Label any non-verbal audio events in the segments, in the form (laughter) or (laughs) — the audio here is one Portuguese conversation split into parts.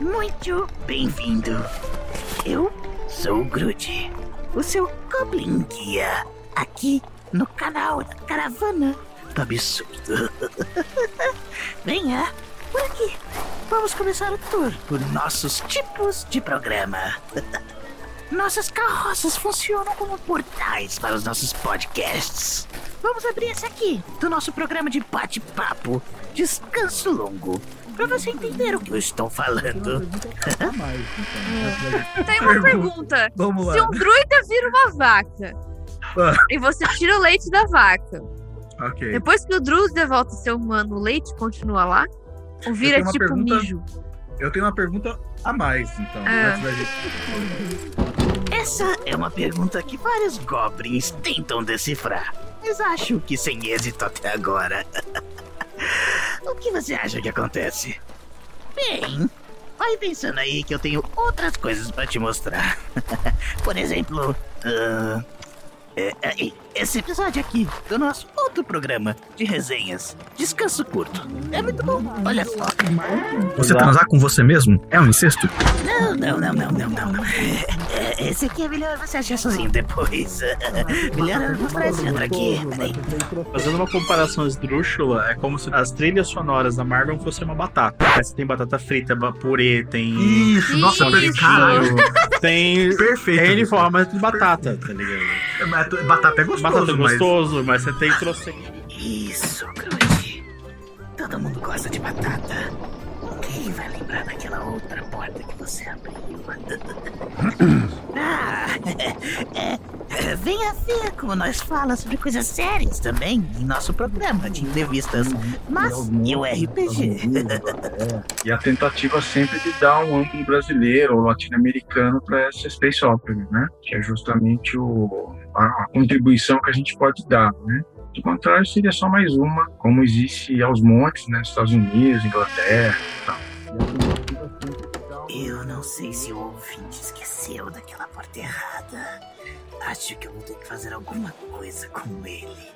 muito bem-vindo. Eu sou o Groot, o seu Goblin Guia, aqui no canal da Caravana do Absurdo. (laughs) Venha, por aqui. Vamos começar o tour por nossos tipos de programa. (laughs) Nossas carroças funcionam como portais para os nossos podcasts. Vamos abrir esse aqui, do nosso programa de bate-papo, Descanso Longo, para você entender o que eu estou falando. (laughs) Tem uma pergunta. Vamos lá. Se um druida vira uma vaca Ah. e você tira o leite da vaca, Ok. depois que o druida volta a ser humano, o leite continua lá? Ou vira tipo pergunta. mijo? Eu tenho uma pergunta a mais, então. Ah. gente- Essa é uma pergunta que vários goblins tentam decifrar, mas acho que sem êxito até agora. (laughs) o que você acha que acontece? Bem, vai pensando aí que eu tenho outras coisas pra te mostrar. (laughs) Por exemplo, é- esse episódio aqui do nosso outro programa de resenhas, Descanso Curto. É muito bom, olha só. Você transar com você mesmo é um incesto? Não, não, não, não, não, não, não. É, é, Esse aqui é melhor você achar sozinho depois. (laughs) Melhor eu mostrar esse outro aqui. Peraí. Fazendo uma comparação esdrúxula, é como se as trilhas sonoras da Marvel fossem uma batata. Você tem batata frita, purê, tem. Isso, nossa, perfeito. (laughs) Tem. Perfeito. N formas de batata, tá ligado? Mas Batata é gostoso, Batata é mas... gostoso, mas você tem trocentos. Isso, Groot. Todo mundo gosta de batata. Quem vai lembrar daquela outra porta que você abriu? (laughs) é, é, venha ver como nós falamos sobre coisas sérias também em nosso programa de entrevistas, mas e o RPG. (laughs) E a tentativa sempre de dar um ângulo brasileiro ou latino-americano para essa space opera, né? Que é justamente o, a, contribuição que a gente pode dar, né? Do contrário, seria só mais uma, como existe aos montes, né? Estados Unidos, Inglaterra e tal. Eu não sei se o ouvinte esqueceu daquela porta errada. Acho que eu vou ter que fazer alguma coisa com ele.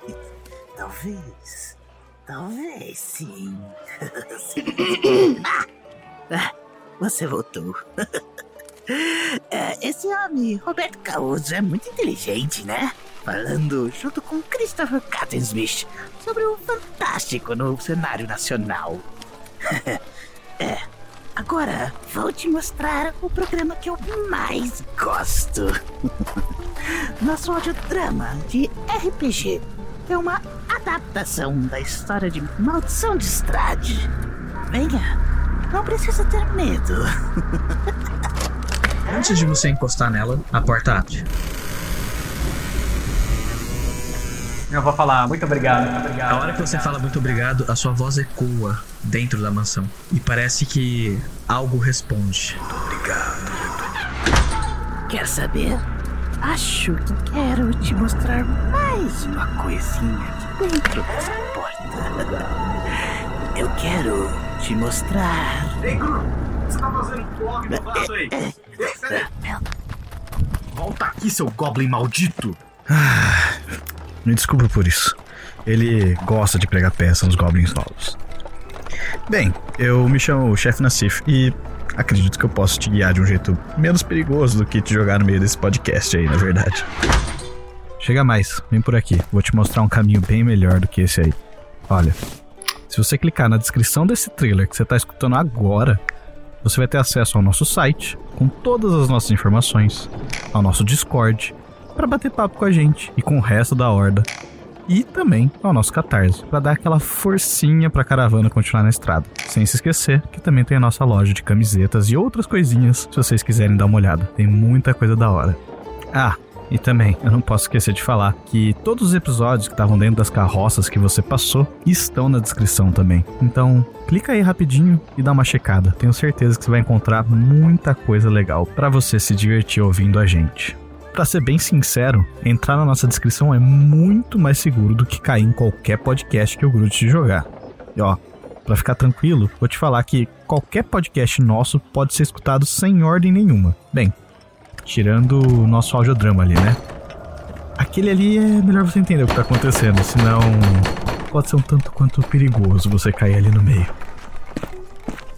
Talvez. Talvez sim. (laughs) Ah, você voltou. (laughs) É, Esse homem, Roberto Causo, é muito inteligente, né? Falando junto com Christopher Cattensmith sobre o fantástico no cenário nacional. (laughs) É, Agora, vou te mostrar o programa que eu mais gosto. (laughs) Nosso audiodrama de RPG é uma adaptação da história de Maldição de Estrade. Venha, não precisa ter medo. (laughs) Antes de você encostar nela, a porta abre. Eu vou falar muito obrigado, muito A obrigado. hora que você fala muito obrigado, a sua voz ecoa dentro da mansão. E parece que algo responde. Quer saber? Acho que quero te mostrar mais uma coisinha aqui dentro dessa porta. Eu quero te mostrar. Ei, Gru, você tá fazendo do vaso aí? Volta aqui, seu Goblin maldito! Me desculpa por isso. Ele gosta de pregar peça nos goblins novos. Bem, eu me chamo Chefe Nassif e acredito que eu posso te guiar de um jeito menos perigoso do que te jogar no meio desse podcast aí, na verdade. Chega mais, vem por aqui. Vou te mostrar um caminho bem melhor do que esse aí. Olha, se você clicar na descrição desse trailer que você está escutando agora, você vai ter acesso ao nosso site com todas as nossas informações, ao nosso Discord, para bater papo com a gente e com o resto da horda. E também ao nosso Catarse, para dar aquela forcinha pra caravana continuar na estrada. Sem se esquecer que também tem a nossa loja de camisetas e outras coisinhas, se vocês quiserem dar uma olhada. Tem muita coisa da hora. Ah, e também, eu não posso esquecer de falar que todos os episódios que estavam dentro das carroças que você passou estão na descrição também. Então, clica aí rapidinho e dá uma checada. Tenho certeza que você vai encontrar muita coisa legal para você se divertir ouvindo a gente. Pra ser bem sincero, entrar na nossa descrição é muito mais seguro do que cair em qualquer podcast que eu grude te jogar. E ó, pra ficar tranquilo, vou te falar que qualquer podcast nosso pode ser escutado sem ordem nenhuma. Bem, tirando o nosso audiodrama ali, né? Aquele ali é melhor você entender o que tá acontecendo, senão pode ser um tanto quanto perigoso você cair ali no meio.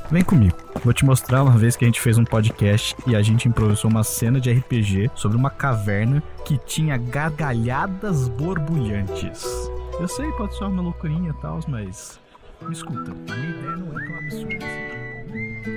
Vem comigo. Vou te mostrar uma vez que a gente fez um podcast e a gente improvisou uma cena de RPG sobre uma caverna que tinha gargalhadas borbulhantes. Eu sei, pode ser uma loucurinha e tal, mas. Me escuta, a minha ideia não é tão absurda.